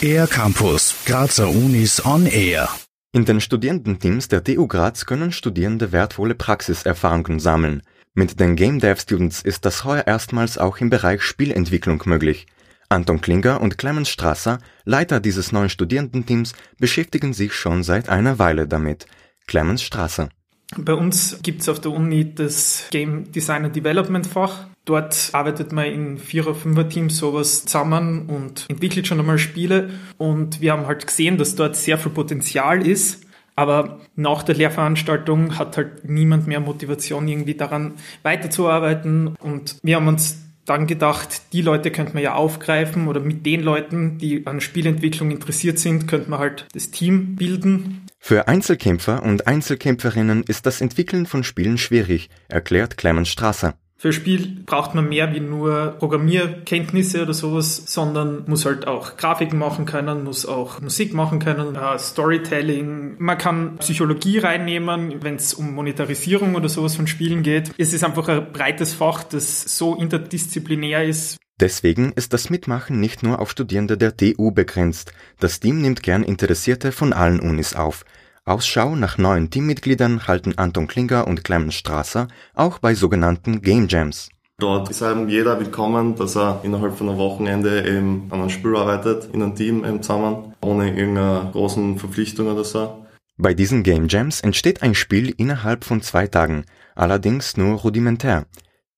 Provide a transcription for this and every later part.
Air Campus, Grazer Unis on Air. In den Studierendenteams der TU Graz können Studierende wertvolle Praxiserfahrungen sammeln. Mit den Game Dev Students ist das heuer erstmals auch im Bereich Spielentwicklung möglich. Anton Klinger und Clemens Strasser, Leiter dieses neuen Studierendenteams, beschäftigen sich schon seit einer Weile damit. Clemens Strasser. Bei uns gibt es auf der Uni das Game Design and Development Fach. Dort arbeitet man in Vierer-, Fünfer-Teams sowas zusammen und entwickelt schon einmal Spiele. Und wir haben halt gesehen, dass dort sehr viel Potenzial ist. Aber nach der Lehrveranstaltung hat halt niemand mehr Motivation, irgendwie daran weiterzuarbeiten. Und wir haben uns dann gedacht, die Leute könnte man ja aufgreifen oder mit den Leuten, die an Spielentwicklung interessiert sind, könnte man halt das Team bilden. Für Einzelkämpfer und Einzelkämpferinnen ist das Entwickeln von Spielen schwierig, erklärt Clemens Strasser. Für Spiel braucht man mehr wie nur Programmierkenntnisse oder sowas, sondern muss halt auch Grafiken machen können, muss auch Musik machen können, äh, Storytelling. Man kann Psychologie reinnehmen, wenn es um Monetarisierung oder sowas von Spielen geht. Es ist einfach ein breites Fach, das so interdisziplinär ist. Deswegen ist das Mitmachen nicht nur auf Studierende der TU begrenzt. Das Team nimmt gern Interessierte von allen Unis auf. Ausschau nach neuen Teammitgliedern halten Anton Klinger und Clemens Strasser auch bei sogenannten Game Jams. Dort ist eben jeder willkommen, dass er innerhalb von einem Wochenende eben an einem Spiel arbeitet, in einem Team eben zusammen, ohne irgendeine großen Verpflichtung oder so. Bei diesen Game Jams entsteht ein Spiel innerhalb von zwei Tagen, allerdings nur rudimentär.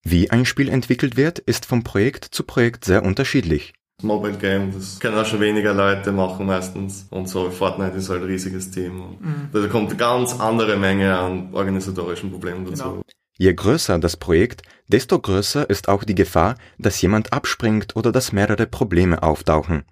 Wie ein Spiel entwickelt wird, ist vom Projekt zu Projekt sehr unterschiedlich. Mobile Game, das können auch schon weniger Leute machen meistens. Und so Fortnite ist halt ein riesiges Team. Und mhm. Da kommt eine ganz andere Menge an organisatorischen Problemen dazu. Genau. Je größer das Projekt, desto größer ist auch die Gefahr, dass jemand abspringt oder dass mehrere Probleme auftauchen.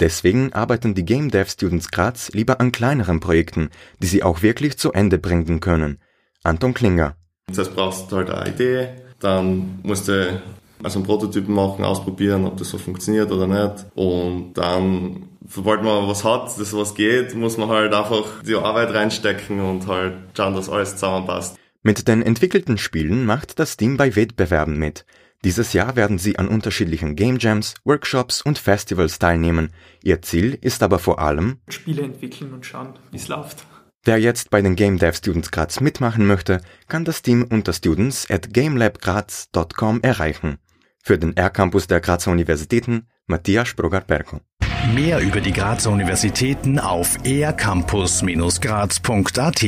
Deswegen arbeiten die Game Dev Students Graz lieber an kleineren Projekten, die sie auch wirklich zu Ende bringen können. Anton Klinger. Das brauchst du halt eine Idee, dann musst du also einen Prototypen machen, ausprobieren, ob das so funktioniert oder nicht. Und dann, sobald man was hat, das was geht, muss man halt einfach die Arbeit reinstecken und halt schauen, dass alles zusammenpasst. Mit den entwickelten Spielen macht das Team bei Wettbewerben mit. Dieses Jahr werden sie an unterschiedlichen Game Jams, Workshops und Festivals teilnehmen. Ihr Ziel ist aber vor allem Spiele entwickeln und schauen, wie es läuft. Wer jetzt bei den Game Dev Students Graz mitmachen möchte, kann das Team unter students at gamelabgraz.com erreichen. Für den R-Campus der Grazer Universitäten Matthias Sprogar-Perko. Mehr über die Grazer Universitäten auf ercampus-graz.at